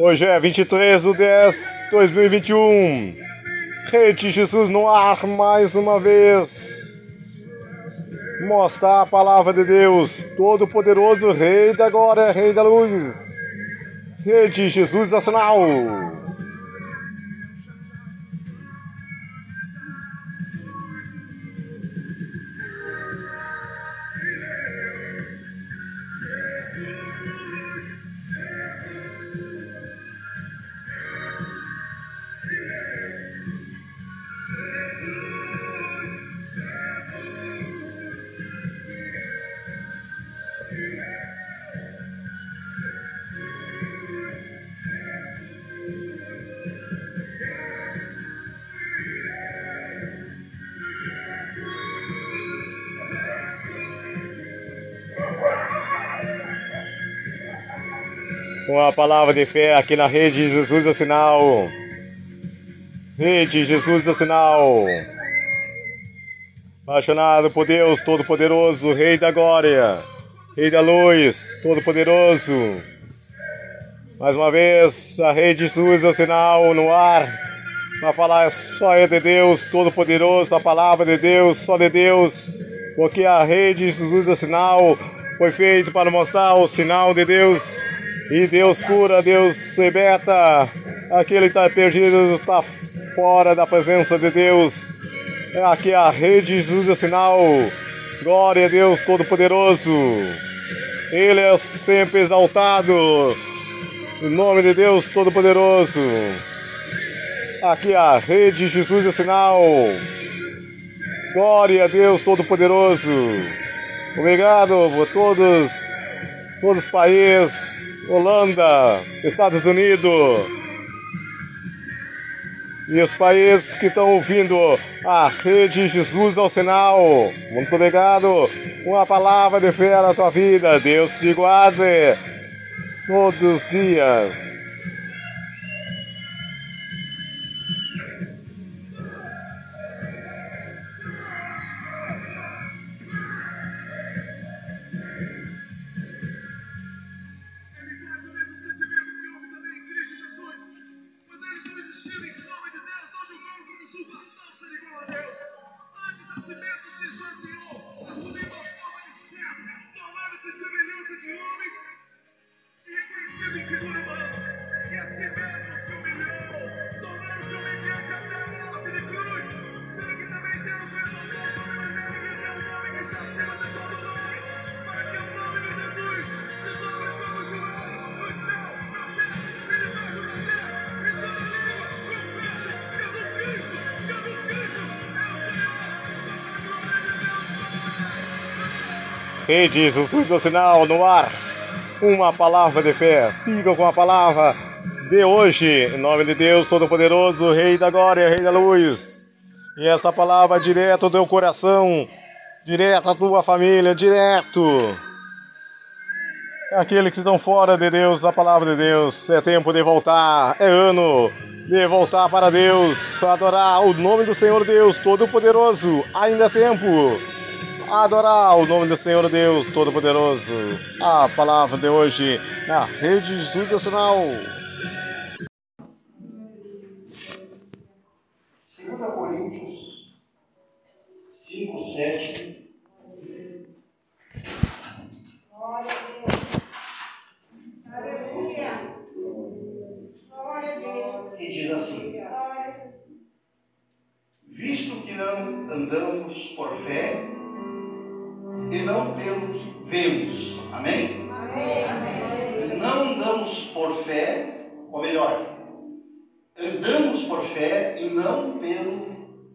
Hoje é 23 de 10 de 2021. Rede Jesus no ar mais uma vez. Mostrar a palavra de Deus, Todo-Poderoso, Rei da Glória, Rei da Luz. Rede Jesus Nacional. Palavra de fé aqui na rede Jesus é sinal. Rede Jesus é sinal. Apaixonado por Deus Todo-Poderoso, Rei da Glória, Rei da Luz, Todo-Poderoso. Mais uma vez, a rede Jesus é sinal no ar. Para falar só é de Deus Todo-Poderoso, a palavra de Deus, só de Deus. Porque a rede Jesus é sinal foi feito para mostrar o sinal de Deus e Deus cura, Deus liberta. Aquele que está perdido está fora da presença de Deus. É aqui a rede Jesus é sinal. Glória a Deus Todo-Poderoso. Ele é sempre exaltado. Em nome de Deus Todo-Poderoso. Aqui a rede Jesus é sinal. Glória a Deus Todo-Poderoso. Obrigado por todos todos os países, Holanda, Estados Unidos e os países que estão ouvindo a rede Jesus ao sinal. Muito obrigado. Uma palavra de fé na tua vida. Deus te guarde todos os dias. Rede Jesus do Sinal no ar. Uma palavra de fé. Fica com a palavra de hoje. Em nome de Deus Todo-Poderoso, Rei da Glória, Rei da Luz. E esta palavra direto do teu coração, direto à tua família, direto. Aqueles que estão fora de Deus, a palavra de Deus. É tempo de voltar, é ano de voltar para Deus, adorar o nome do Senhor Deus Todo-Poderoso. Ainda é tempo adorar o nome do Senhor Deus Todo-Poderoso. A palavra de hoje na Rede Jesus Nacional. 2 Coríntios 5, 7. Glória a Deus. Aleluia. Glória a Deus. E diz assim: Visto que não andamos por fé, e não pelo que vemos. Amém? Amém. Não andamos por fé, ou melhor, andamos por fé e não pelo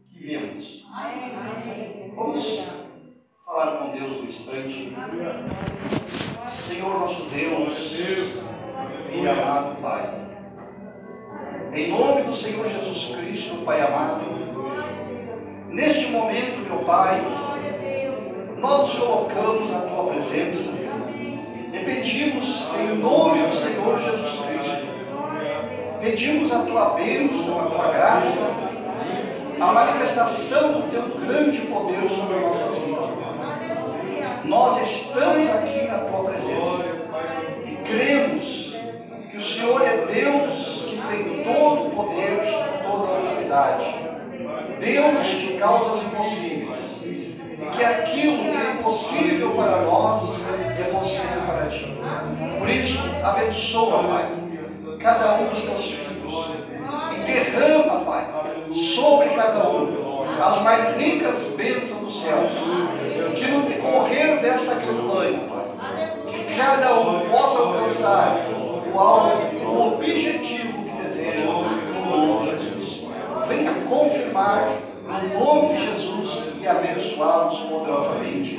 que vemos. Amém. Vamos falar com Deus um instante. Senhor nosso Deus e amado Pai. Em nome do Senhor Jesus Cristo, Pai amado, neste momento, meu Pai, nós nos colocamos na tua presença e pedimos em nome do Senhor Jesus Cristo. Pedimos a tua bênção, a tua graça, a manifestação do teu grande poder sobre nossas vidas. Nós estamos aqui na tua presença e cremos que o Senhor é Deus que tem todo o poder, toda a autoridade. Deus de causas impossíveis. Que aquilo que é impossível para nós é possível para ti. Por isso, abençoa, Pai, cada um dos teus filhos e derrama, Pai, sobre cada um as mais ricas bênçãos dos céus. Que no decorrer dessa campanha, Pai, que cada um possa alcançar o alvo, o objetivo que deseja no nome de Jesus. Venha confirmar no nome de Jesus e abençoá-los poderosamente.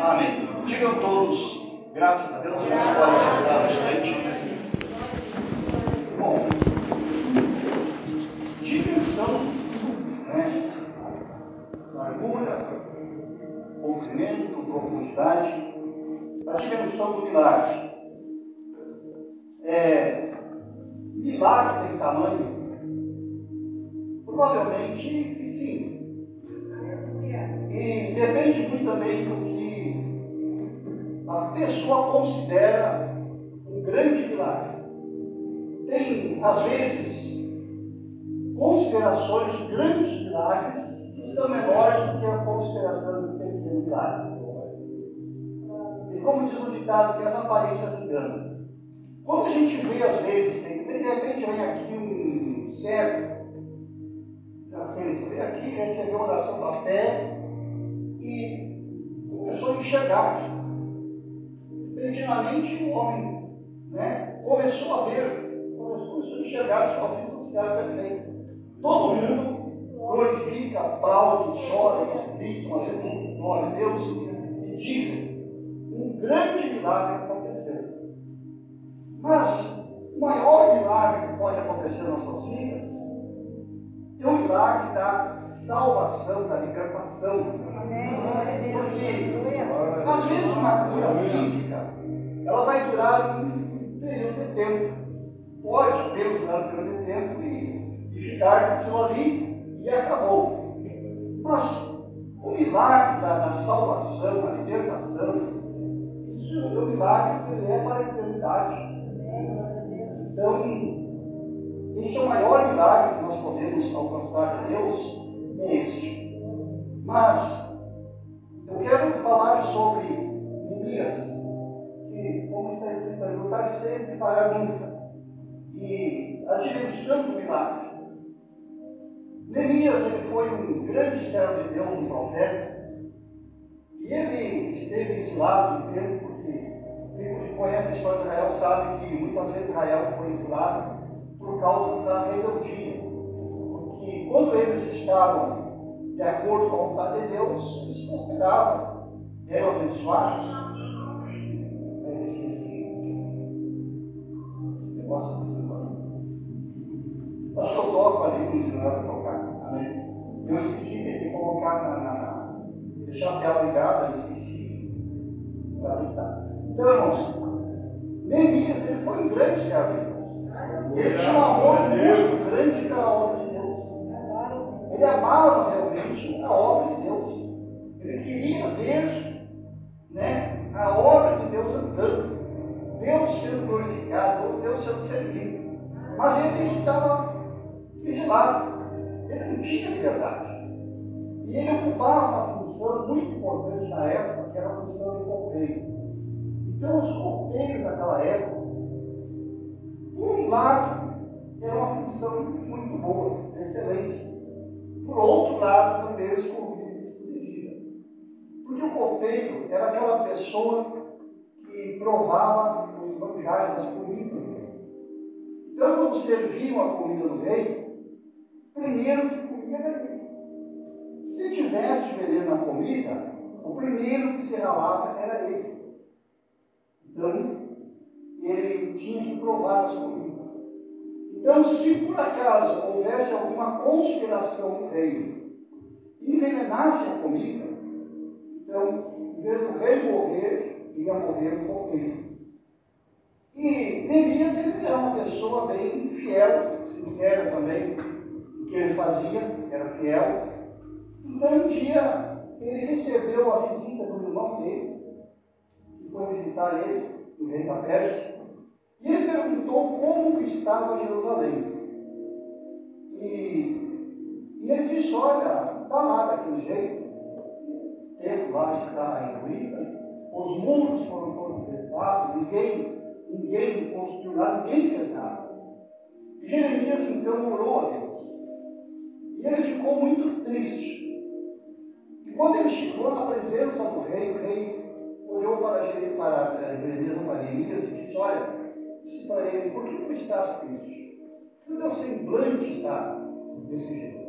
Amém. Digam todos, graças a Deus, vamos podem sentar bastante. Bom, dimensão, né? largura, comprimento, profundidade, a dimensão do milagre. É, milagre tem tamanho? Provavelmente sim. Depende muito também do que a pessoa considera um grande milagre. Tem, às vezes, considerações de grandes milagres que são menores do que a consideração de um pequeno milagre. E como diz o ditado, que as aparências enganam. Quando a gente vê, às vezes, de repente vem aqui um cego, assim, você vem aqui, recebeu a oração da fé e começou a enxergar. Repentinamente o homem né, começou a ver, começou a enxergar, suas vistas ficaram perfeitas. Todo mundo glorifica, aplaude, chora, grita, aleluia, glória a Deus, e dizem, um grande milagre aconteceu. Mas o maior milagre que pode acontecer nas nossas vidas é o milagre da salvação, da libertação. Porque, às vezes, uma cura física, ela vai durar um período de tempo. Pode apenas durar um período de tempo e, e ficar com aquilo ali e acabou. Mas o milagre da, da salvação, da libertação, isso é um milagre que é para a eternidade. Então, esse é o maior milagre que nós podemos alcançar de Deus, é este. Mas eu quero falar sobre Neemias, que, como está escrito ali, lutar sempre para nunca. E a dimensão do milagre. Neemias ele foi um grande servo de Deus, um profeta. E ele esteve exilado um tempo, porque quem conhece a história de Israel sabe que muitas vezes Israel foi exilado por causa da rebeldia. Porque quando eles estavam de acordo com a vontade de Deus, eles consideravam, eram abençoados. Esse, esse negócio de Acho que eu toco ali, não era tocar. Amém? Eu esqueci de colocar na, na, deixar a tela ligada, esqueci. Então, irmãos, Neemias, ele foi um grande de Deus. Ele tinha um amor muito grande pela obra de. Ele amava realmente a obra de Deus. Ele queria ver né, a obra de Deus andando, Deus sendo glorificado, Deus sendo servido. Mas ele estava exilado. Ele não tinha liberdade. E ele ocupava uma função muito importante na época, que era a função de copeiro. Então, os copeiros naquela época, por um lado, era uma função Por outro lado, também corriam risco de vida. Porque o copeiro era aquela pessoa que provava os manjares, as comidas. Então, quando serviam a comida do rei, primeiro que comia era ele. Se tivesse veneno na comida, o primeiro que se ralava era ele. Então, ele tinha que provar as comidas. Então, se por acaso houvesse alguma conspiração no reino envenenasse a comida, então, em vez do rei morrer, ia morrer o copeiro. E Neemias ele era uma pessoa bem fiel, sincera também, o que ele fazia, era fiel. Então, um dia, ele recebeu a visita do irmão dele, que foi visitar ele, o rei da Pérsia, e ele perguntou como estava Jerusalém. E, e ele disse, olha, está lá daquele jeito, o lá está em ruínas, os muros foram todos ninguém Ninguém construiu nada, ninguém fez nada. Jeremias então orou a Deus. E ele ficou muito triste. E quando ele chegou na presença do rei, o rei olhou para, Jeremias, para Jeremias, para Jeremias e disse, olha, disse para ele, por que não estás triste? O teu semblante está desse jeito.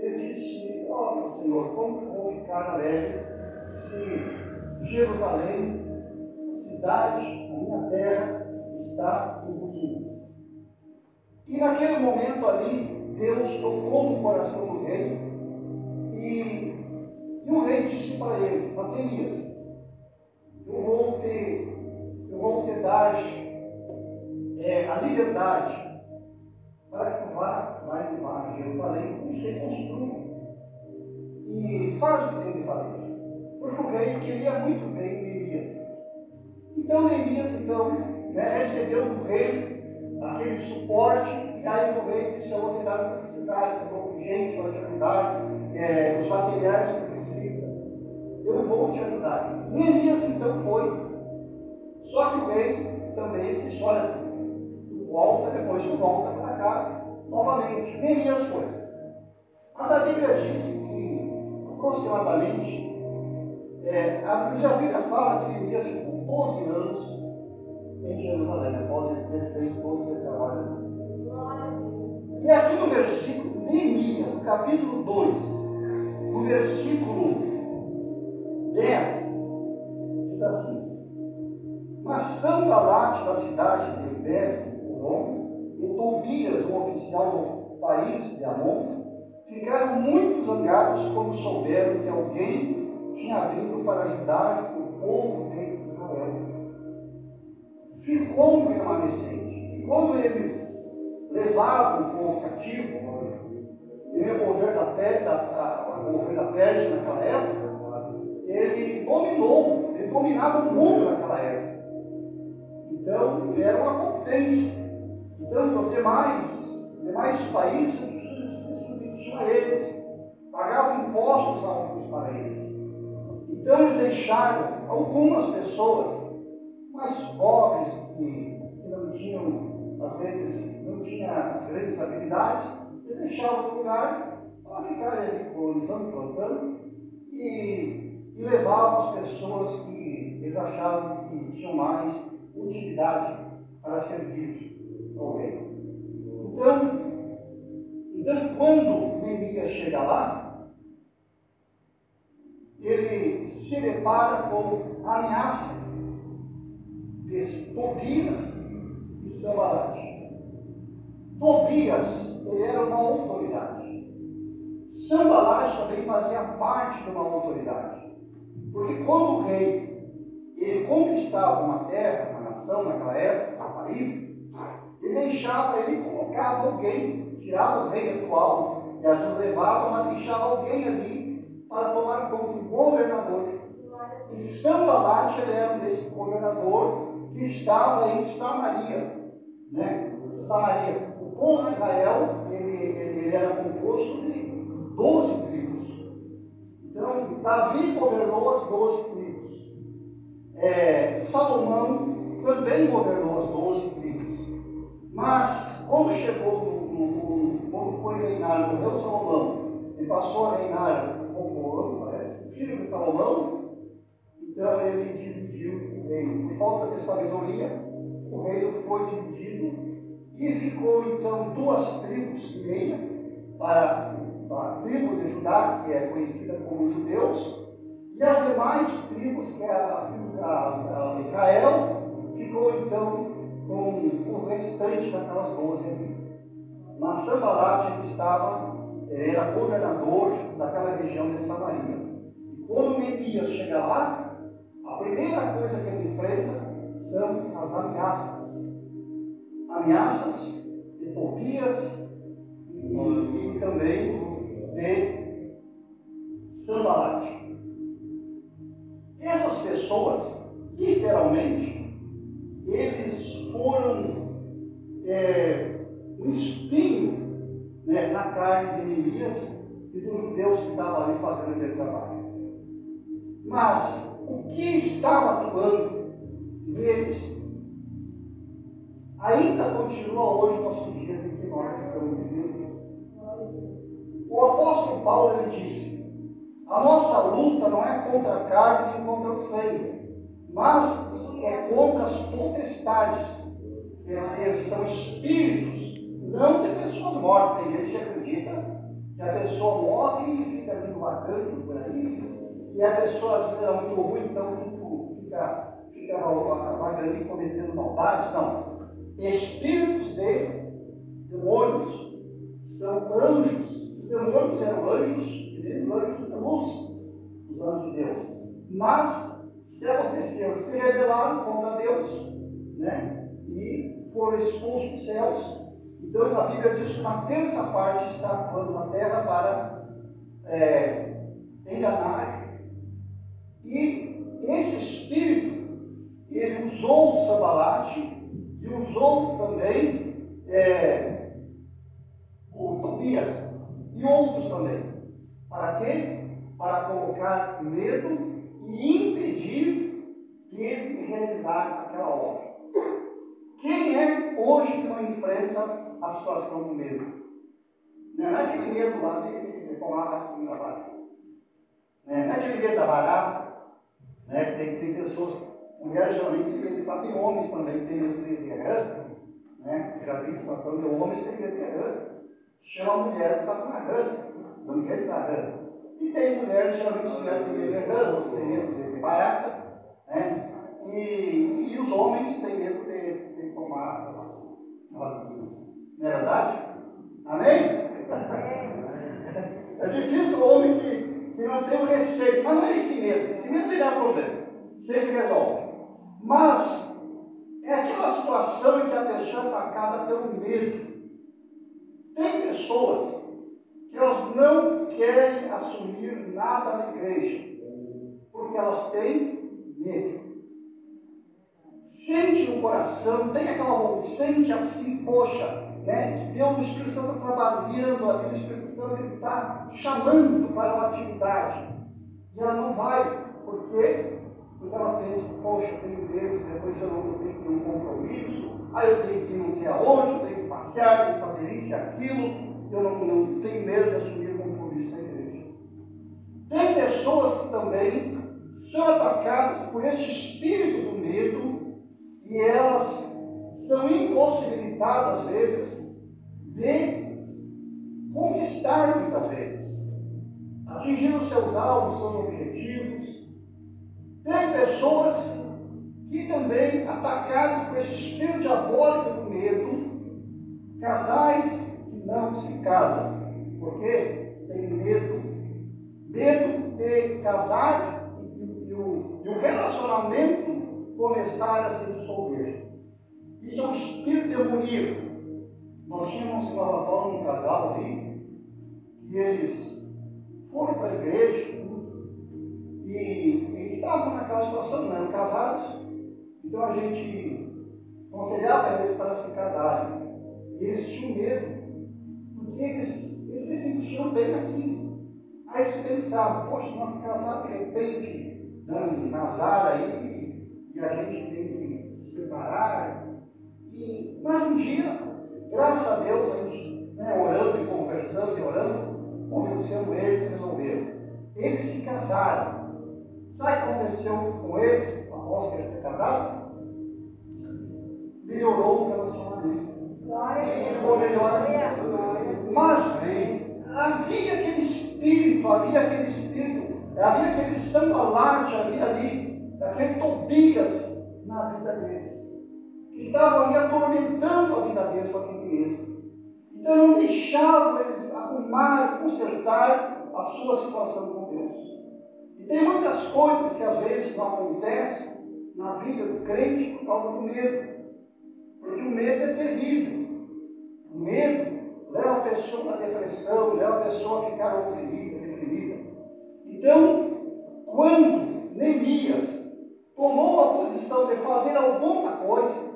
Ele disse, ó oh, meu Senhor, como eu vou ficar alegre se Jerusalém, a cidade, a minha terra, está em ruínas? E naquele momento ali, Deus tocou no coração do rei e, e o rei disse para ele, Matemias, eu vou te, eu vou te dar é, a liberdade para que tu vá lá em Jerusalém e se reconstrua. E faz o que tem de fazer. Porque o rei queria muito bem Neemias. Então Neemias então, né, recebeu do rei aquele suporte, e aí o rei disse, eu vou te dar que necessidade, eu vou gente para te ajudar, é, os materiais que precisa, eu vou te ajudar. Neemias então foi. Só que o rei também disse, olha, volta, depois tu volta para cá novamente. Neemias foi. Mas a Bíblia diz que aproximadamente, é, a, Bíblia fala que Neemias ficou 12 anos em Jerusalém, após ele ter feito todo aquele trabalho. E aqui no versículo, Neemias, no capítulo 2, no versículo 10, diz assim: Mas Sanbalate da cidade de Beto, o o oficial do país de Amon, ficaram muito zangados quando souberam que alguém tinha vindo para ajudar o povo de Israel ficou um remanescente. E quando eles levavam o povo cativo, e governo da, governo da naquela época, ele dominou, ele dominava o mundo naquela época. Então, ele era uma potência. Então, os demais, demais países se submetiam a eles, pagavam impostos alguns para eles. Então, eles deixaram algumas pessoas mais pobres, que, que não tinham, às vezes, não tinham grandes habilidades, eles deixavam o lugar para ficarem ali colonizando, plantando, e, e levavam as pessoas que eles achavam que tinham mais utilidade para servir ao rei. Então, então quando Neemias chega lá, ele se depara com ameaças de Tobias e Sambalate. Tobias, ele era uma autoridade. Sambalate também fazia parte de uma autoridade. Porque quando o rei ele conquistava uma terra, uma nação naquela época, um país, ele deixava, ele colocava alguém, tirava o rei atual, e vezes levava, mas deixava alguém ali para tomar conta, um governador. E Sambalate ele era um desse governador que estava em Samaria. Né? Samaria. O povo de Israel ele, ele, ele era composto de 12 tribos. Então, Davi governou as 12 tribos. É, Salomão também governou as 12 tribos. Mas, quando chegou no, no, no quando foi reinar, morreu Salomão, e passou a reinar Roboão, parece, filho de Salomão, então ele dividiu reino. Por falta de sabedoria, o reino foi dividido e ficou então duas tribos e meia para a tribo de Judá, que é conhecida como judeus, e as demais tribos, que é a tribo da Israel, ficou então com o restante daquelas doze ali. Mas Sambalat estava, era governador daquela região de Samaria. E quando Neemias chega lá, a primeira coisa que ele enfrenta são as ameaças. Ameaças de Tobias e, e também de Sambalate. Essas pessoas, literalmente, eles foram é, um espinho né, na carne de Neemias e dos judeus que estavam ali fazendo aquele trabalho. Mas o que estava atuando neles ainda continua hoje nossos dias em que nós estamos vivendo. O apóstolo Paulo ele disse: a nossa luta não é contra a carne nem contra o sangue, mas é contra as potestades. Quer dizer, são espíritos, não de pessoas mortas. Tem gente que acredita que a pessoa morre e fica vindo vagando por aí, e a pessoa às vezes é muito ruim, então fica, fica vagando e cometendo maldades. Não. Espíritos de demônios são anjos. Os demônios eram anjos, e anjos de luz, os anjos de Deus. Mas, o que aconteceu? Eles se rebelaram contra Deus, né? E foram expulsos dos céus então a Bíblia diz que uma terça parte está atuando na terra para é, enganar. E esse espírito, ele usou o Sambalate e usou também é, o Tobias e outros também. Para quê? Para colocar medo e impedir que ele realizasse aquela obra. Quem é hoje que não enfrenta a situação do medo. Não é aquele medo lá de, tomar vacina lá. Não é aquele medo da barata. Né? Tem, tem pessoas, mulheres geralmente têm medo de bater, homens também têm medo de, rã. Né? Já vi situação de homens que têm medo de rã. Chama a mulher para com a rã, dando jeito da rã. E tem mulheres, geralmente mulheres têm medo de rã, outros têm medo de barata. Né? E, e os homens têm medo de, de tomar vacina. Não é verdade? Amém? É difícil o homem que, que não tem o receio, mas não é esse medo. Esse medo não dá problema. Você se resolve. Mas é aquela situação em que a pessoa é atacada pelo medo. Tem pessoas que elas não querem assumir nada na igreja, porque elas têm Sente no coração, tem aquela vontade, sente assim, poxa, né? Deus, o Espírito Santo está trabalhando ali, o Espírito Santo está chamando para uma atividade. E ela não vai. Por quê? Porque ela pensa, poxa, eu tenho medo, depois eu não tenho que ter um compromisso, aí eu tenho que ir não sei aonde, eu tenho que passear, tenho que fazer isso e aquilo, eu não, não tenho medo de assumir compromisso da igreja. Tem pessoas que também são atacadas por este espírito do medo e elas são impossibilitadas, às vezes, de conquistar muitas vezes, atingir os seus alvos, seus objetivos. Tem pessoas que também, atacadas por esse espírito diabólico do medo, casais que não se casam, porque tem medo, medo de casar e o relacionamento começar a se dissolver. Isso é um espírito demoníaco nós tínhamos em Nova um casal ali, e eles foram para a igreja, e eles estavam naquela situação, não eram casados, então a gente aconselhava eles para se casarem. E eles tinham medo, porque eles, eles se sentiam bem assim. Aí eles pensavam, poxa, nós casar de repente, não, casar aí, e a gente tem que se separar. E, mas um dia Graças a Deus, a gente, né, orando e conversando e orando, convencendo eles, resolveram. Eles se casaram. Sabe o que aconteceu com eles após que eles se casaram? Melhorou o relacionamento. Ficou melhor. Mas havia aquele espírito, havia aquele espírito, havia aquele sambalate, havia ali, aquele Tobias na vida deles que estavam ali atormentando a vida deles com aquele medo. Então não deixavam eles arrumar, consertar a sua situação com Deus. E tem muitas coisas que às vezes não acontecem na vida do crente por causa do medo. Porque o medo é terrível. O medo leva a pessoa à depressão, leva a pessoa a ficar oprimida. Então, quando Neemias tomou a posição de fazer alguma coisa,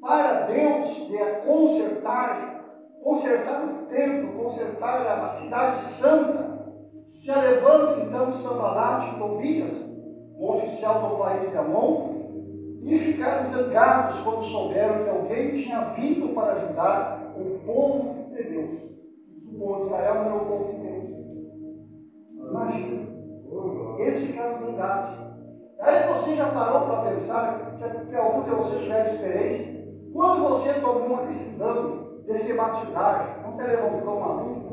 para Deus de consertar, consertar o templo, consertar a cidade santa, se levanta então Sambalat e Tobias, o oficial do país de Amon, e ficaram zangados quando souberam que alguém tinha vindo para ajudar o povo de Deus. O povo de Israel era o povo de Deus. Imagina. Eles ficaram zangados. Aí você já parou para pensar, se algum de vocês tiver experiência, quando você tomou uma decisão de se batizar, não se levantou uma luta?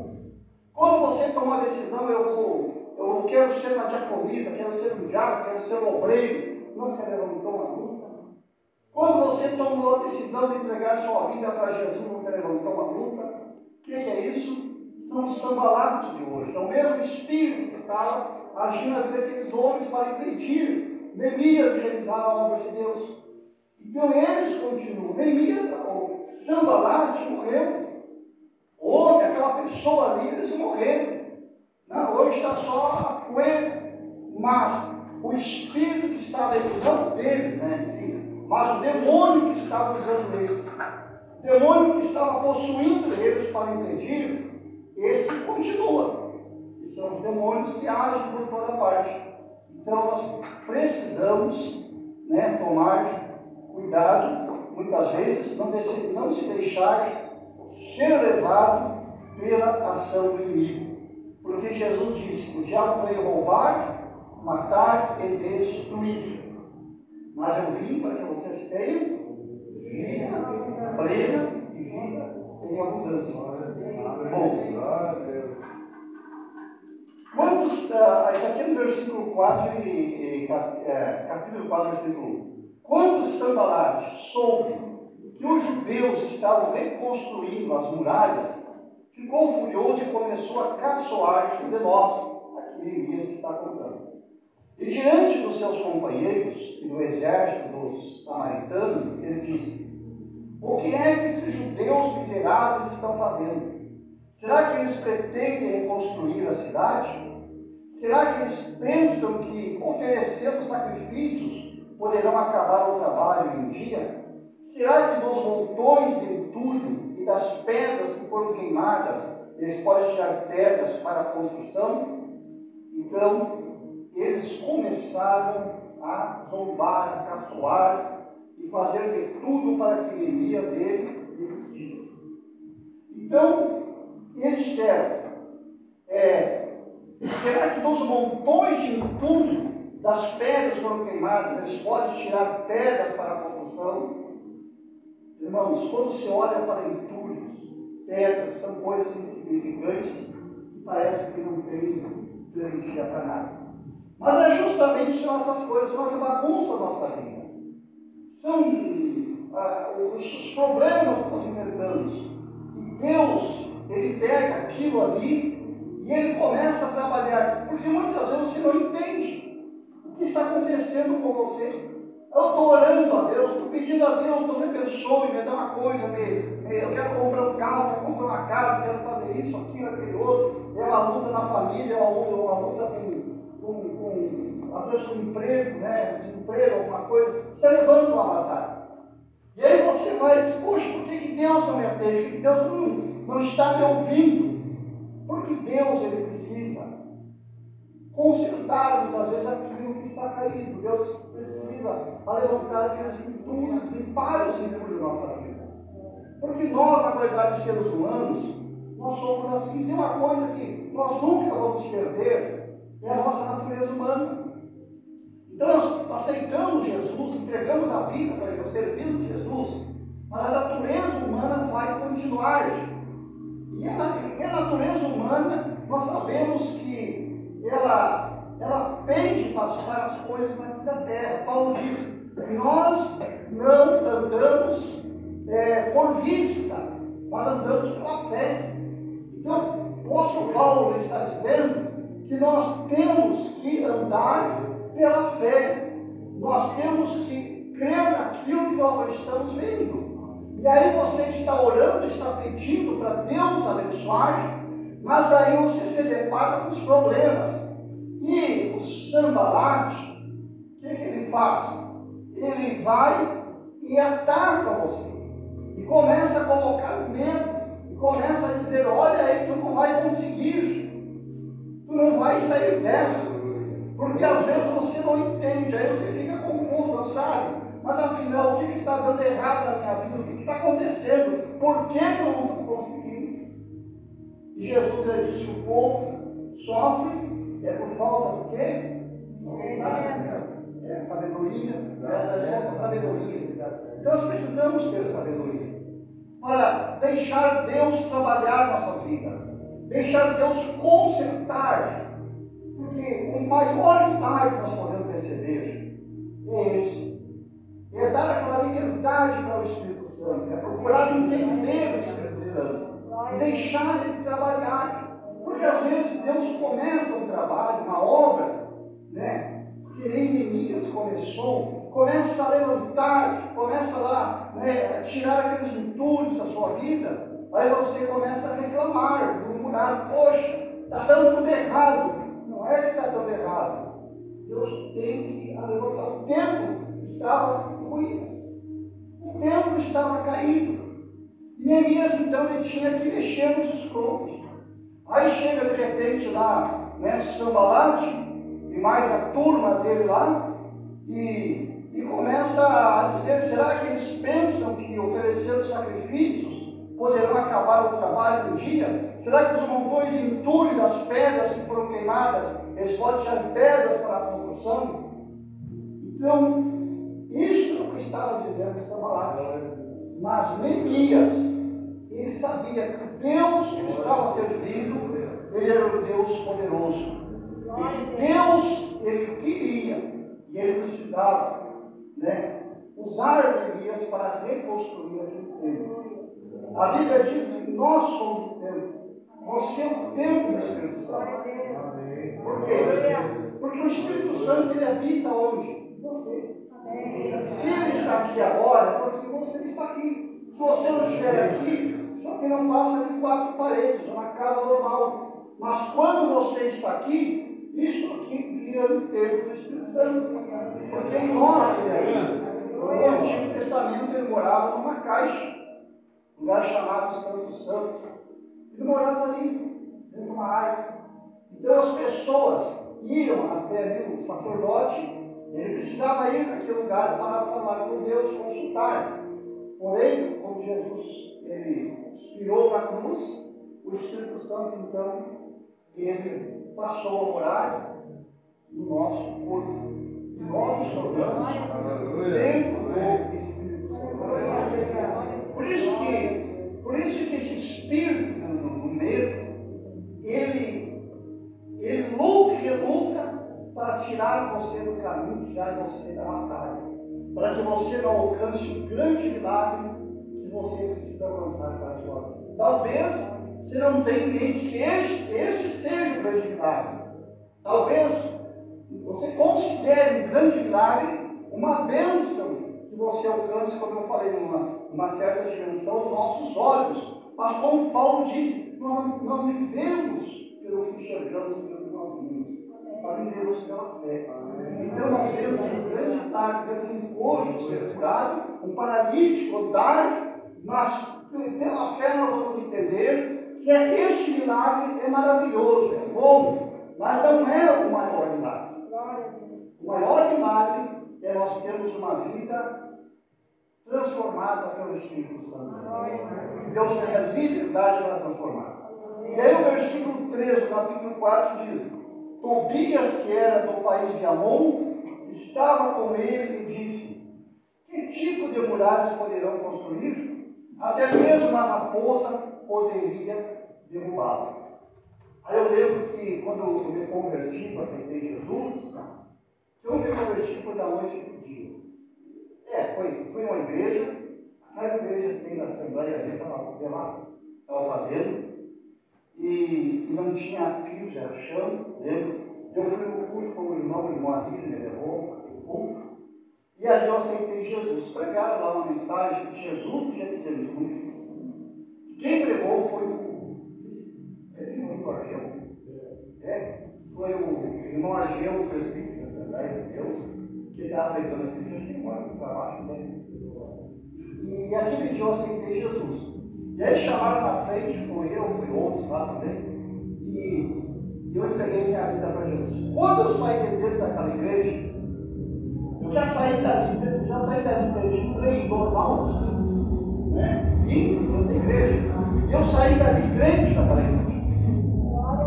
Quando você tomou a decisão, eu vou, eu quero ser uma diaconisa, quero ser um diabo, quero ser um obreiro, não se levantou uma luta? Quando você tomou a decisão de entregar sua vida para Jesus, você levantou uma luta? O que é isso? São os sambalatos de hoje. É o mesmo espírito agindo na vida daqueles homens para impedir Neemias de realizar a obra de Deus. Então eles continuam. Neemias, o Sambalate morreu. Homem, aquela pessoa ali, eles morreram. Hoje está só a poeira. Mas o espírito que estava não deles, né? mas o demônio que estava usando eles, o demônio que estava possuindo eles para impedir, esse continua. São os demônios que agem por toda parte. Então nós precisamos né, tomar cuidado, muitas vezes, não, não se deixar ser levado pela ação do inimigo. Porque Jesus disse: o diabo veio roubar, matar e destruir. Mas eu vim para que vocês tenham vida plena e vida em abundância. Bom, quantos, uh, isso aqui é no versículo 4 e, e é, capítulo 4, versículo 1. Quando Sambalat soube que os judeus estavam reconstruindo as muralhas, ficou furioso e começou a caçoar de nós, aqui Elias está contando. E diante dos seus companheiros e do exército dos samaritanos, ele disse: O que é que esses judeus miseráveis estão fazendo? Será que eles pretendem reconstruir a cidade? Será que eles pensam que oferecendo sacrifícios poderão acabar o trabalho em um dia? Será que dos montões de entulho e das pedras que foram queimadas, eles podem tirar pedras para a construção? Então, eles começaram a zombar, a caçoar e fazer de tudo para que Neemias ele desistisse. Então, eles disseram, é, será que dos montões de entulho das pedras foram queimadas, eles podem tirar pedras para a construção. Irmãos, quando se olha para entulhos, pedras, são coisas insignificantes que parece que não tem garantia para nada. Mas é justamente são essas coisas, são essa bagunça da nossa vida. São ah, os problemas que nós enfrentamos. E Deus, Ele pega aquilo ali e Ele começa a trabalhar. Porque muitas vezes você não entende. O que está acontecendo com você? Eu estou orando a Deus, estou pedindo a Deus, Deus me abençoe, me dá uma coisa, me, me, eu quero comprar um carro, quero comprar uma casa, quero fazer isso, aquilo, aquele outro. É uma luta na família, é uma luta, uma luta com, com, com, às vezes com emprego, né? desemprego, alguma coisa. Você levanta uma batalha. E aí você vai e diz, poxa, por que, que Deus não me atende? Por que Deus não, não está me ouvindo? Porque Deus ele precisa consertar muitas vezes aquilo que está caído. Deus precisa levantar aqueles entulhos, limpar os entulhos da nossa vida. Porque nós, na qualidade de seres humanos, nós somos assim. Tem uma coisa que nós nunca vamos perder, é a nossa natureza humana. Então nós aceitamos Jesus, entregamos a vida para Ele, servimos Jesus, mas a natureza humana vai continuar. E a, e a natureza humana, nós sabemos que ela, ela pende para as coisas aqui da terra. Paulo diz: nós não andamos é, por vista, mas andamos pela fé. Então, o apóstolo Paulo está dizendo que nós temos que andar pela fé. Nós temos que crer naquilo que nós estamos vendo. E aí você está orando, está pedindo para Deus abençoar, mas daí você se depara com os problemas. E o sambalate, o que, que ele faz? Ele vai e ataca você. E começa a colocar medo. E começa a dizer, olha aí, tu não vai conseguir. Tu não vai sair dessa. Porque às vezes você não entende, aí você fica confuso, não sabe. Mas errado na minha vida? O que está acontecendo? Por que eu não estou conseguindo? E Jesus ele disse: o povo sofre é por falta do quê? É sabedoria. É, é sabedoria. Então nós precisamos ter sabedoria para deixar Deus trabalhar nossas vidas, deixar Deus consertar, porque o maior milagre que nós podemos receber é esse. É dar aquela liberdade para o Espírito Santo, é procurar entender o Espírito Santo deixar ele trabalhar. Porque às vezes Deus começa um trabalho, uma obra, né? Que nem Neemias começou, começa a levantar, começa lá né, a tirar aqueles entulhos da sua vida, aí você começa a reclamar, murmurar, poxa, está dando tudo errado. Não é que está dando errado. Deus tem que levantar. O templo estava ruínas. O templo estava caído. E Neemias, então, ele tinha que mexer nos escombros. Aí chega de repente lá, né, São Balate, e mais a turma dele lá, e, e começa a dizer, será que eles pensam que oferecendo sacrifícios poderão acabar o trabalho do dia? Será que os montões de entulho das pedras que foram queimadas, eles podem tirar pedras para a construção? Então, isso é o que estava dizendo São Balate. Mas Neemias, ele sabia que Deus que estava servindo, ele era o Deus poderoso. E que Deus, ele queria, e ele precisava, né, usar Neemias para reconstruir aquele templo. A Bíblia diz que nós somos o templo. Você é o templo do Espírito Santo. Por quê? Porque o Espírito Santo ele habita onde? Se ele está aqui agora, é porque você está aqui. Se você não estiver aqui, só que não passa de quatro paredes, uma casa normal. Mas quando você está aqui, isso aqui vira o templo do Espírito Santo. Porque em nós, no Antigo Testamento, ele morava numa caixa, um lugar chamado Santo Santo. Ele morava ali, dentro de uma área. Então as pessoas iam até ali, o sacerdote, ele precisava ir naquele lugar para falar com Deus, consultar. Porém, como Jesus ele expirou na cruz, o Espírito Santo, então, ele passou a morar no nosso corpo. E nós nos tornamos dentro do Espírito Santo. Por isso que, por isso que esse espírito do medo, para tirar você do caminho, tirar você da batalha, para que você não alcance o grande milagre que você precisa alcançar para a sua vida. Talvez você não tenha em mente que este, este seja o grande milagre. Talvez você considere um grande milagre uma bênção que você alcance, como eu falei, numa, uma certa dimensão dos nossos olhos. Mas como Paulo disse, nós não vivemos pelo que enxergamos, pelo que nós vimos para vivemos pela fé. Então nós vemos um grande vemos um coxo ser curado, um paralítico andar, mas pela fé nós vamos entender que este milagre é maravilhoso, é bom, mas não é o maior milagre. O maior milagre é nós termos uma vida transformada pelo Espírito Santo. Deus tem a liberdade para transformar. E aí o versículo 13, capítulo 4 diz, Tobias, que era do país de Amon, estava com ele e disse: Que tipo de muralhas poderão construir? Até mesmo uma raposa poderia derrubá-la. Aí eu lembro que quando eu me converti, eu aceitei Jesus, eu me converti foi da noite para o dia. É, foi, foi uma igreja, aquela igreja tem na Assembleia, a gente estava lá, estava fazendo, e, não tinha pios, era chão, lembra? Eu fui no culto com o irmão, o irmão Adilho, me levou no culto, e ali eu aceitei Jesus. Pregaram lá uma mensagem de Jesus de Getsemane, Quem pregou foi o é irmão Argel. É, foi o irmão Argel, o presbítero da Assembleia de Deus, que estava pregando aqui, acho que mora para baixo dele. E aquele dia eu aceitei Jesus. E aí chamaram na frente, foi eu, foi outros lá também, e eu entreguei minha vida para Jesus. Quando eu saí de dentro daquela igreja, eu já saí dali, já saí dali, tinha um traidor normal, né? E da igreja. Eu saí dali crente naquela igreja.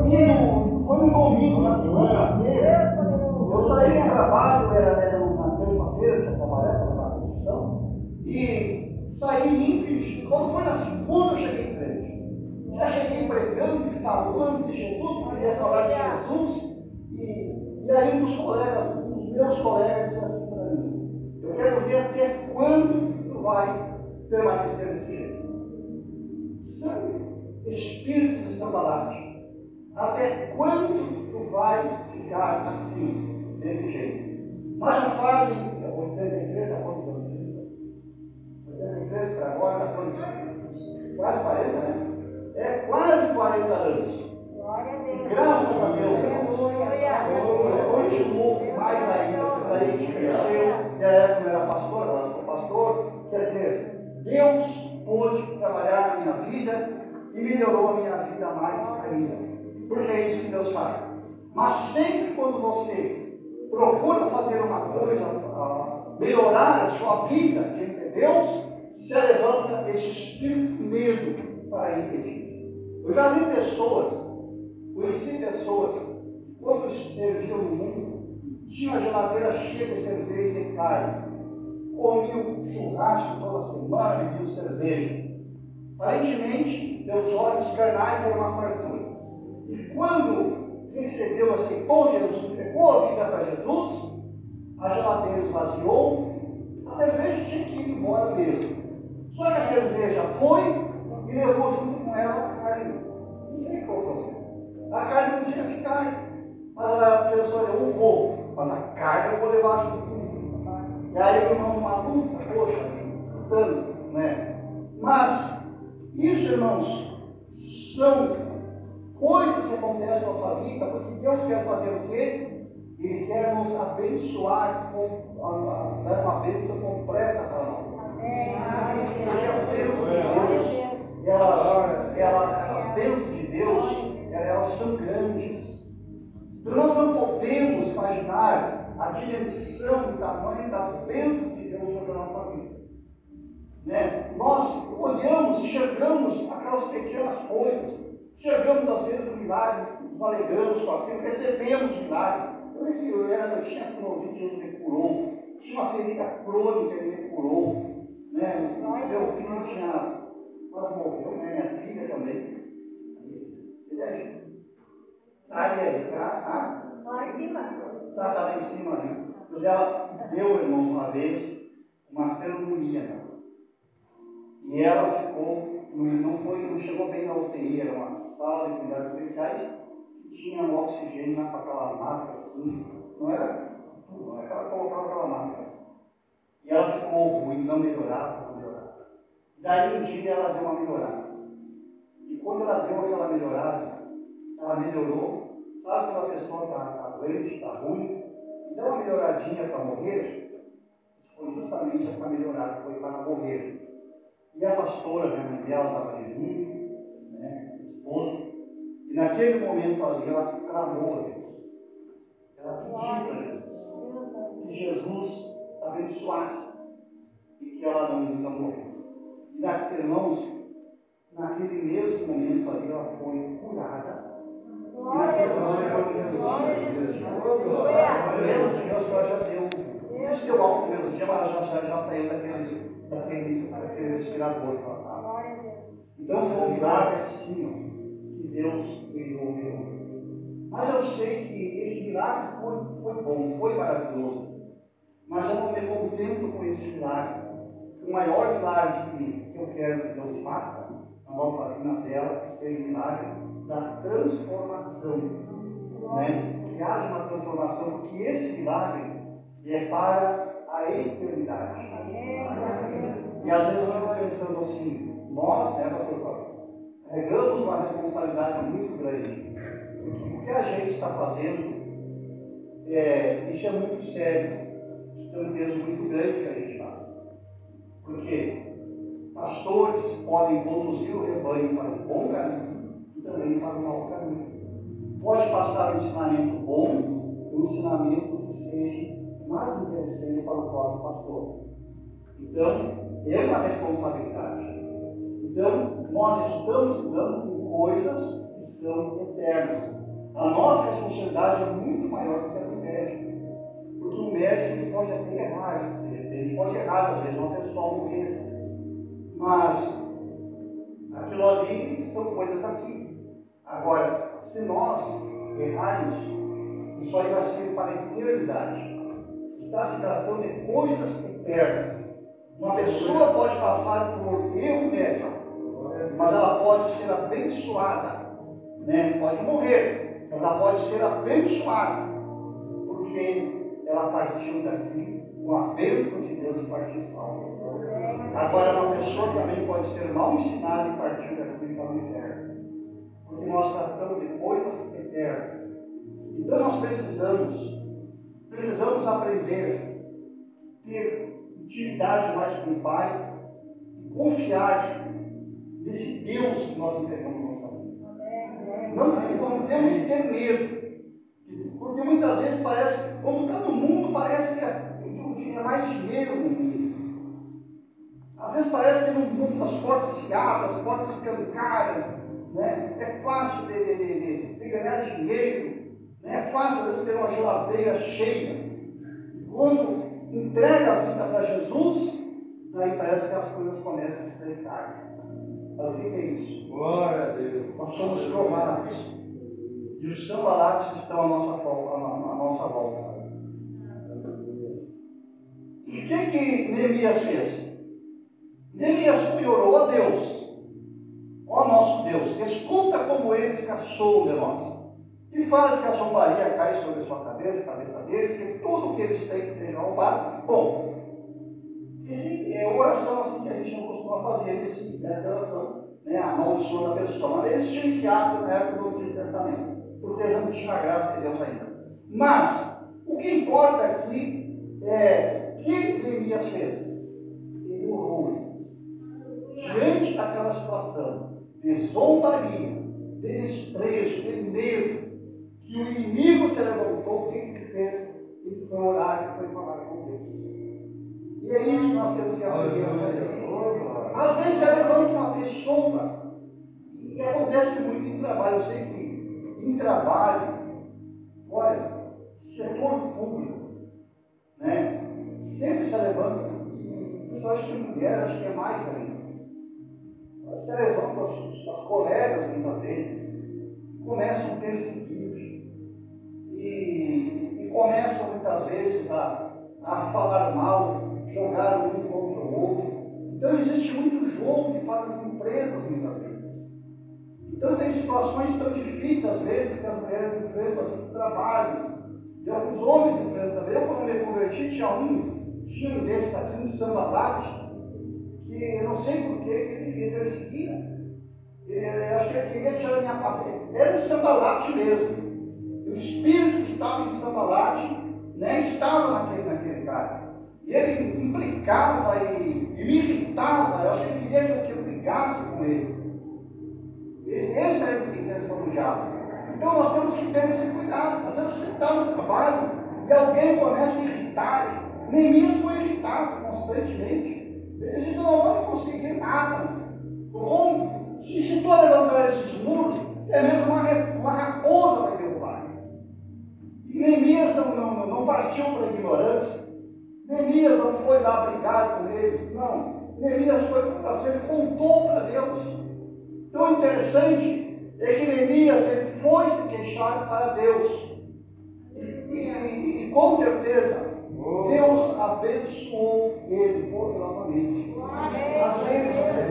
E foi um domingo, na segunda-feira, eu saí do trabalho, era, era na terça-feira, tinha trabalhado na construção, e saí limpo. E quando foi na segunda, eu cheguei crente. Já cheguei pregando e falando de Jesus, queria falar de Jesus, e, e aí dos colegas, meus colegas disse assim para mim, eu quero ver até quando tu vai permanecer desse jeito. Sangue, espírito de sambalate. Até quando tu vai ficar assim, desse jeito? Nós já fazem 83 a Quase 40, né? É quase 40 anos. E graças a Deus, continuou mais ainda, a gente cresceu, e a época era pastor, agora sou pastor. Quer dizer, Deus pôde trabalhar a minha vida e melhorou a minha vida mais ainda. Porque é isso que Deus faz. Mas sempre quando você procura fazer uma coisa, melhorar a sua vida diante de Deus, se levanta esse espírito de medo para impedir. Eu já vi pessoas, conheci pessoas, quando serviam no mundo, tinham a geladeira cheia de cerveja e carne, comiam churrasco toda semana, bebiam cerveja. Aparentemente, meus olhos carnais eram uma fartura. E quando recebeu, aceitou Jesus, entregou a vida para Jesus, a geladeira esvaziou, a cerveja tinha que ir embora mesmo. Só que a cerveja foi e levou junto com ela a carne. Não sei o que foi problema. A carne podia ficar. A pessoa, eu vou, mas a carne eu vou levar junto. E aí o irmão uma luta, poxa, lutando, né? Mas isso, irmãos, são coisas que acontecem na nossa vida, porque Deus quer fazer o quê? Ele quer nos abençoar, dar uma bênção completa para nós. Porque as bênçãos de Deus, elas, de Deus, elas são grandes. Então nós não podemos imaginar a dimensão, o tamanho das bênçãos de Deus sobre a nossa vida. Né? Nós olhamos, enxergamos aquelas pequenas coisas, enxergamos às vezes o milagre, nos alegramos com aquilo, recebemos o milagre. Eu, nesse, eu, era, eu tinha sinovite, Jesus me curou, tinha uma ferida crônica, ele me curou. Né? Meu filho tinha, quase morreu, né? minha filha também. Ele é Aí, aí, tá? Lá em cima. Tá, tá lá em cima, né? Mas ela deu, irmãos, uma vez, uma pneumonia. Né? E ela ficou, não, foi, não chegou bem na UTI, era uma sala de cuidados especiais que tinha um oxigênio com aquela máscara assim. Não era tudo, não era ela colocava aquela máscara. E ela ficou ruim, não melhorava, não melhorava. Daí um dia ela deu uma melhorada. E quando ela deu aquela melhorada, ela melhorou. Sabe quando a pessoa está tá doente, está ruim, e dá uma melhoradinha para morrer? Foi justamente essa melhorada que foi para morrer. E a pastora, né, a mãe dela, estava junto, né, esposa, e naquele momento ali ela clamou a Deus. Ela pediu para Jesus que Jesus abençoasse e que ela não, não morresse. E naquele, irmãos, naquele mesmo momento ali ela foi curada. E naquele momento ela foi Deus, Deus, ela já deu. Se deu algo no mesmo dia, mas ela já, já saiu daquele, daquele, daquele respirador que ela estava. Então foi um milagre assim, ó, que Deus me envolveu. Mas eu sei que esse milagre foi, foi bom, foi maravilhoso. Mas eu não me contento com esse milagre. O maior milagre que eu quero que Deus faça na nossa vida tela, que seja o milagre da transformação. Né? Que haja uma transformação, porque esse milagre é para a eternidade. E às vezes eu fico pensando assim, nós, né, pastor Cláudio, carregamos uma responsabilidade muito grande. Porque o que a gente está fazendo, é, isso é muito sério. Tem um peso muito grande que a gente faz. Porque pastores podem conduzir o rebanho para o bom caminho e também para o mau caminho. Pode passar um ensinamento bom e um ensinamento que seja mais interessante para o próprio pastor. Então, é uma responsabilidade. Então, nós estamos lidando com coisas que são eternas. A nossa responsabilidade é muito maior do que a do médico. Médico ele pode até errar, de repente pode errar, às vezes uma pessoa morrer. Mas aquilo ali são coisas daqui. Agora, se nós errarmos, isso aí vai ser para a eternidade. Está se tratando de coisas eternas. Uma pessoa pode passar por erro médico, mas ela pode ser abençoada. Né? Pode morrer, mas ela pode ser abençoada, porque ela partiu daqui com a bênção de Deus e partiu salva. Agora, uma pessoa também pode ser mal ensinada e partir daqui para o inferno, porque nós tratamos de coisas eternas. Então, nós precisamos, precisamos aprender, ter intimidade mais com o Pai confiar nesse Deus que nós entregamos nossa vida. Não, não temos que ter medo. Porque muitas vezes parece, como está no mundo, parece que é mais dinheiro no mundo. Às vezes parece que no mundo as portas se abrem, as portas se escancaram. Né? É fácil de, de, de, de ganhar dinheiro. Né? É fácil às vezes ter uma geladeira cheia. Quando entrega a vida para Jesus, daí parece que as coisas começam a estreitar. Mas o que é isso? Glória a Deus. Nós somos provados. E os sambalates estão à nossa, à nossa volta. E o que, que Neemias fez? Neemias orou a Deus. Ó nosso Deus, escuta como eles caçou de nós. E faz que a zombaria caia sobre sua cabeça, cabeça deles, que tudo que eles têm seja roubado. Bom, esse é oração assim que a gente não costuma fazer, esse, essa oração, né, a da pessoa. Mas eles tinham esse hábito na época do Antigo Testamento, porque não tinham a graça de Deus ainda. Mas, o que importa aqui é o que Neemias fez? Ele orou. Diante daquela situação de zombaria, de desprezo, de medo, que o inimigo se levantou, o que ele fez? Ele foi orar e foi falar com Deus. E é isso que nós temos que aprender a fazer. Às vezes você levanta uma pessoa, e acontece muito em trabalho, eu sei que em trabalho, olha, setor público, né? Sempre se levanta, e acho que mulher, acho que é mais ainda. Se levanta as, as colegas muitas vezes, começam a perseguir, e, e começam muitas vezes a, a falar mal, jogar um contra o outro. Então existe muito jogo faz as empresas. Então tem situações tão difíceis às vezes que as mulheres enfrentam assim, no trabalho, e alguns homens enfrentam também. Eu quando me converti tinha um, tinha um desses aqui no samba bate, que eu não sei porquê ele queria perseguir. Eu acho que ele queria tirar a minha paz. Era um sambalate mesmo. O espírito que estava em sambalate né, estava naquele, naquele cara. E ele implicava e, e me irritava. Eu acho que ele queria que eu brigasse com ele. Esse, é a intenção do diabo. Então nós temos que ter esse cuidado. Às vezes você está no trabalho e alguém começa a irritar. Mesmo foi irritado constantemente. Gente não vai conseguir nada. Como? E se tu levantar esse muro, é mesmo uma, uma raposa vai derrubar. E Neemias não, não, não partiu para a ignorância. Neemias não foi lá brigar com eles. Não. Neemias foi para ser, ele contou para Deus. Então, interessante é que Neemias ele foi se queixar para Deus. E, e, e com certeza, Deus abençoou ele poderosamente. Às vezes você,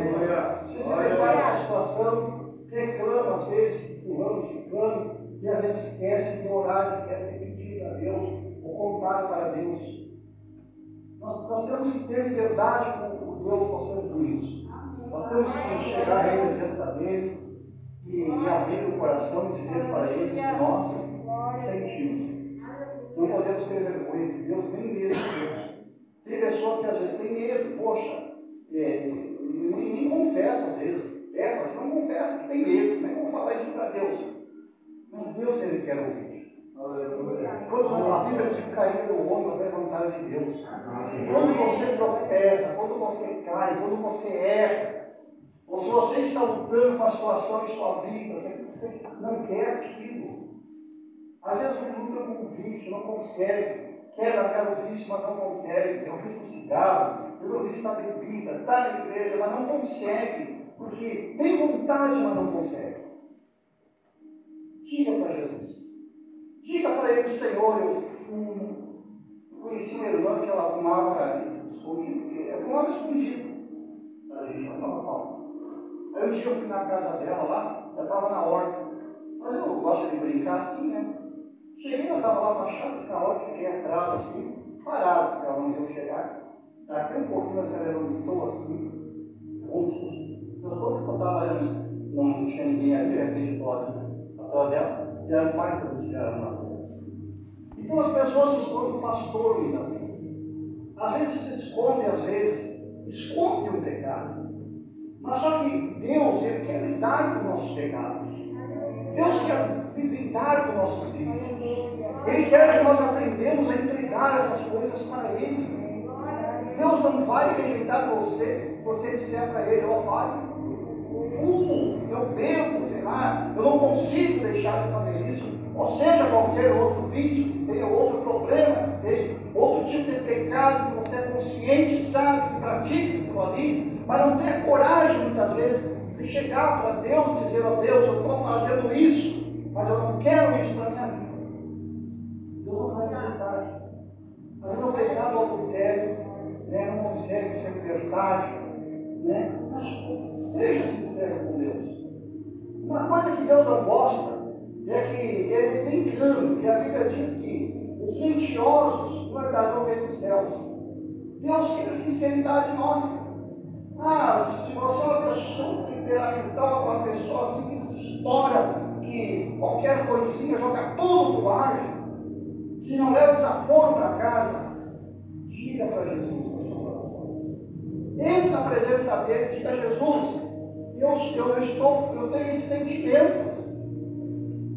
você se depara com a situação, reclama às vezes, fulano, ciclano, e às vezes esquece de orar, esquece de pedir a Deus, ou contar para Deus. Nós, nós temos que ter liberdade com o Deus passando isso. Nós temos que chegar à presença dele e, e abrir o coração e dizer para ele que nós sentimos. Não podemos ter vergonha de Deus, nem medo de Deus. Tem pessoas que às vezes têm medo, poxa, é, nem, nem confessa às vezes. É, mas não confessa que tem medo, nem vamos falar isso para Deus. Mas Deus ele quer ouvir. Quando a Bíblia diz que cair o homem vai levantar de Deus. Quando você tropeça, quando você cai, quando você erra, ou se você está lutando com a situação em sua vida, você não quer aquilo. Às vezes você luta com um vício, não consegue. Quer largar o vício, mas não consegue. Tem um vício no cigarro, tem um vício na bebida, está na igreja, mas não consegue. Porque tem vontade, mas não consegue. Diga para Jesus. Diga para ele, Senhor, eu. Conheci uma irmã que ela fumava escondido, porque ela fumava escondido. A gente não fala. Aí um dia eu fui na casa dela lá, ela estava na horta. Mas eu gosto de brincar assim, né? Cheguei, ela estava lá baixada na horta, fiquei atrás assim, parado, porque ela não ia chegar. Daqui um pouquinho ela levantou assim, um susto. Seus todos que eu estava olhando, não tinha ninguém ali, de repente eu atrás dela, e pai que eu era uma Então as pessoas se escondem pastor muitas vezes. Às vezes se esconde, às vezes, esconde o pecado. Mas só que Deus, Ele quer lidar com nossos pecados. Deus quer lidar com nossos vícios. Ele quer que nós aprendamos a entregar essas coisas para Ele. Deus não vai rejeitar você se você disser para Ele, ó oh, Pai, fumo, eu bebo, sei lá, eu não consigo deixar de fazer isso. Ou seja, qualquer outro vício tem, outro problema tem, outro tipo de pecado que você é consciente, sabe, que pratica aquilo ali, mas não tem a coragem, muitas vezes, de chegar para Deus e dizer, ó Deus, eu estou fazendo isso, mas eu não quero isso para a minha vida. Deus não vai libertar. Vezes o pecado adultério né, não consegue ser libertado. Né? Mas seja sincero com Deus. Uma coisa que Deus não gosta é que ele tem engano, e a Bíblia diz que os mentirosos não herdarão o reino dos céus. Deus quer sinceridade nossa. Ah, se você é uma pessoa temperamental, uma pessoa assim que se estoura, que qualquer coisinha joga tudo pro ar, se não leva desaforo para casa, diga para Jesus. Entre na presença dele, diga a Jesus, eu, eu, estou, eu tenho esse sentimento.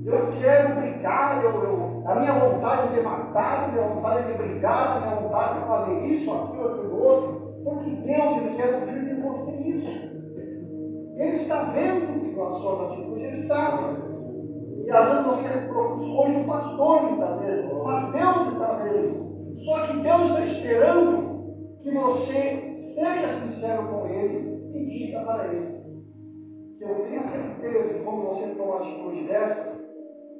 Eu quero brigar, eu, eu, a minha vontade de matar, a minha vontade de brigar, a minha vontade de fazer isso, aquilo, aquilo outro, porque Deus ele quer ouvir de você isso. Ele está vendo as suas atitudes, ele sabe. E às vezes você hoje um pastor, muitas vezes, mas Deus está vendo. Só que Deus está esperando que você seja sincero com Ele e diga para Ele. Que eu tenho certeza que quando você toma atitude dessas,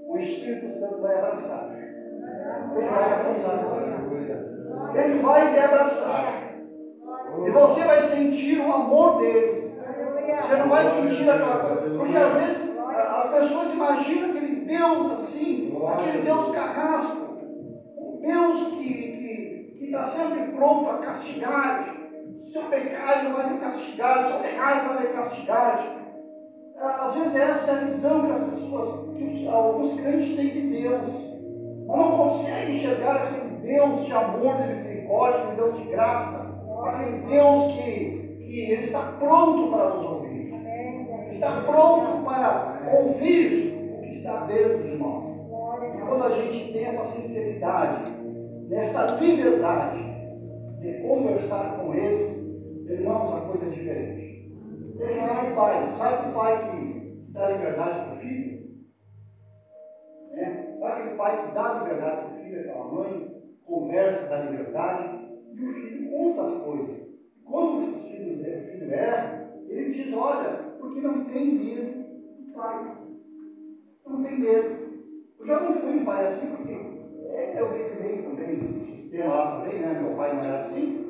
o Espírito Santo vai abraçar. Ele vai abraçar. Ele vai te abraçar. E você vai sentir o amor dele. Você não vai sentir aquela coisa. Porque às vezes as pessoas imaginam aquele Deus assim, aquele Deus carrasco, um Deus que está sempre pronto a castigar. Seu pecado vai me castigar, seu pecado vai me castigar. Às vezes essa é a visão que as pessoas, que alguns crentes têm de Deus. Mas não conseguem enxergar aquele Deus de amor, de misericórdia, Deus de graça, aquele Deus que, que ele está pronto para nos ouvir. Está pronto para ouvir o que está dentro de nós. E quando a gente tem essa sinceridade, nessa liberdade de conversar com Ele, irmãos, a coisa é diferente. Ele não é um pai. Sabe o pai que dá liberdade para o filho? É. Sabe aquele pai que dá liberdade para o filho, aquela mãe, conversa, dá liberdade, e o filho conta as coisas. Quando os filhos, o filho erra, ele diz, olha, porque não tem medo do pai. Não tem medo. Eu já não fui um pai assim, porque é, eu recriei também o sistema lá também, né? Meu pai não era assim.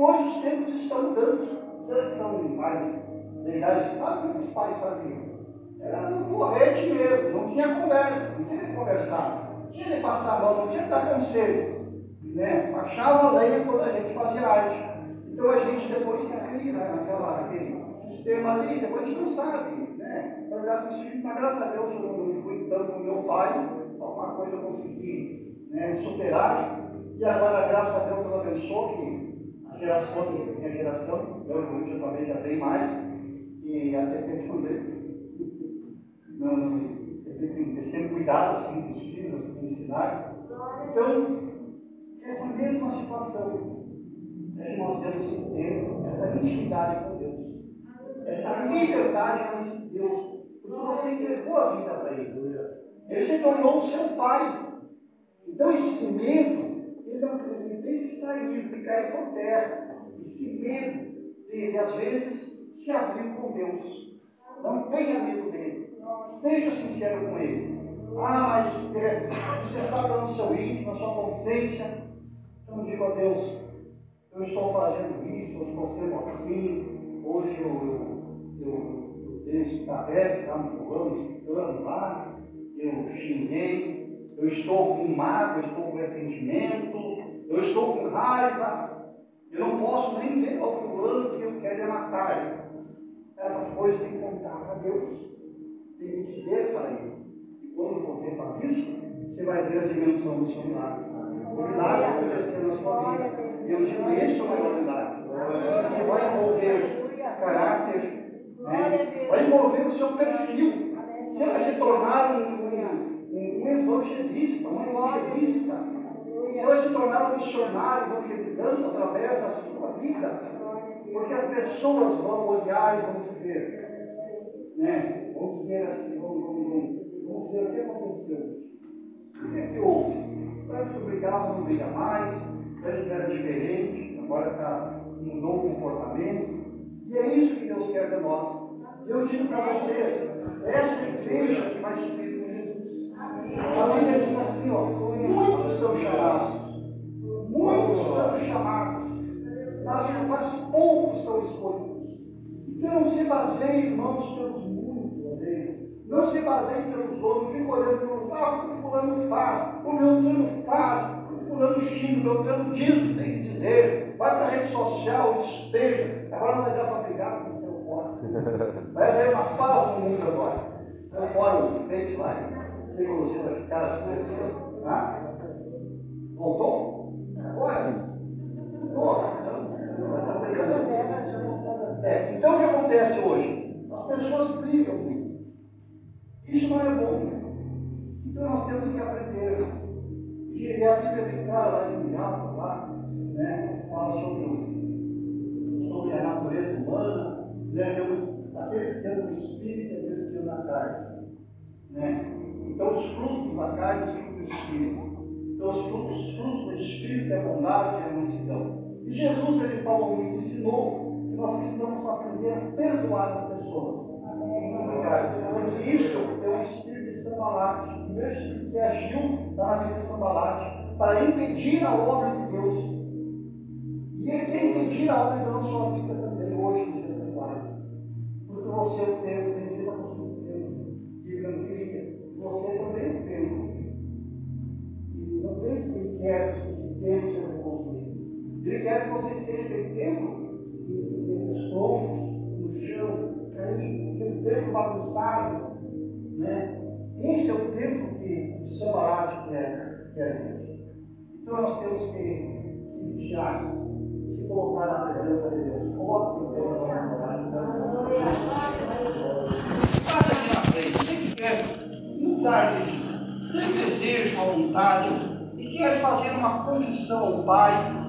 Hoje os tempos estão mudando. Vocês que são mais da idade, sabe o que os pais faziam? Era no corrente mesmo, não tinha conversa, não tinha que conversar, não tinha que passar a mão, não tinha que dar conselho. Né? Achava a lei quando a gente fazia arte. Então a gente depois se cria né, naquela, naquele sistema ali, depois a gente não sabe. Né? Na verdade, os filhos, mas graças a Deus eu não fui tanto com meu pai, alguma coisa eu consegui né, superar. E agora, graças a Deus, Deus abençoou que geração, minha geração, eu eu também já tenho mais, e até esconder. Não, cuidar assim, dos filhos, assim, ensinar. Então, essa mesma situação é que nós temos que ter essa intimidade com Deus, essa liberdade com esse Deus, porque você entregou a vida para Ele. Ele se tornou o seu pai. Então, esse medo, ele, não, ele tem que cair por terra. Esse medo dele, às vezes, se abrir com Deus. Não tenha medo dele. Seja sincero com ele. Ah, mas você sabe no seu íntimo, na sua consciência. Então diga a Deus, eu estou fazendo isso, eu estou sendo assim, hoje eu, eu, eu, eu está no fulano, escutando lá, eu xinguei, eu estou com mágoa, estou com ressentimento, eu estou com raiva, eu não posso nem ver ao fulano que eu quero matar. Essas coisas tem que contar para Deus, tem que dizer para Ele. E quando você faz isso, você vai ver a dimensão do seu milagre. O milagre acontecer na sua vida. Eu digo, esse é o milagre. Que vai envolver caráter, né? vai envolver o seu perfil. Você vai se tornar um, um, um evangelista, um evangelista. Você vai se tornar um missionário evangelizando através da sua vida. Porque as pessoas vão olhar e vão dizer, né? Vão dizer assim, vão, vão, vão dizer o que aconteceu. O que é que houve? Que brigava, não briga mais, que era diferente, agora tá, mudou o comportamento. E é isso que Deus quer de nós. Eu digo para vocês, essa igreja que vai subir com Jesus. A Bíblia diz assim, ó, muitos são chamados, muitos são chamados, mas, mas poucos são escolhidos. Então não se baseie, irmãos, pelos muitos, vezes. Não se baseie pelos outros, fica olhando pelos ah, o fulano faz, o meu fulano faz, o fulano xinga, o meu fulano diz tem que dizer, vai para a rede social, despeja, agora não vai dar para brigar com o seu fora. Vai haver uma paz no mundo agora. Então fora o Face lá, psicologia vai ficar as coisas. Ah? Voltou? Espírito é bondade a mansidão. E Jesus ele falou muito, ensinou que nós precisamos aprender a perdoar as pessoas. Porque isso é o espírito de Sambalate, o meu espírito que agiu na vida de Sambalate para impedir a obra de Deus. E ele quer impedir a obra de Deus na sua vida também, hoje, nos dias atuais. Porque você é o tempo, tem vida com o tempo. E ele queria. Você também é o tempo. E não pense que ele quer construído. Ele quer que você seja aquele tempo os troncos no chão, aquele tempo bagunçado. Né? Esse é o tempo que o Sambalate quer, quer. Então nós temos que, que vigiar, se colocar na presença de Deus. Coloque-se em pé, orar. Passa aqui na frente, você que quer mudar de vida, tem desejo, vontade, e quer fazer uma confissão ao Pai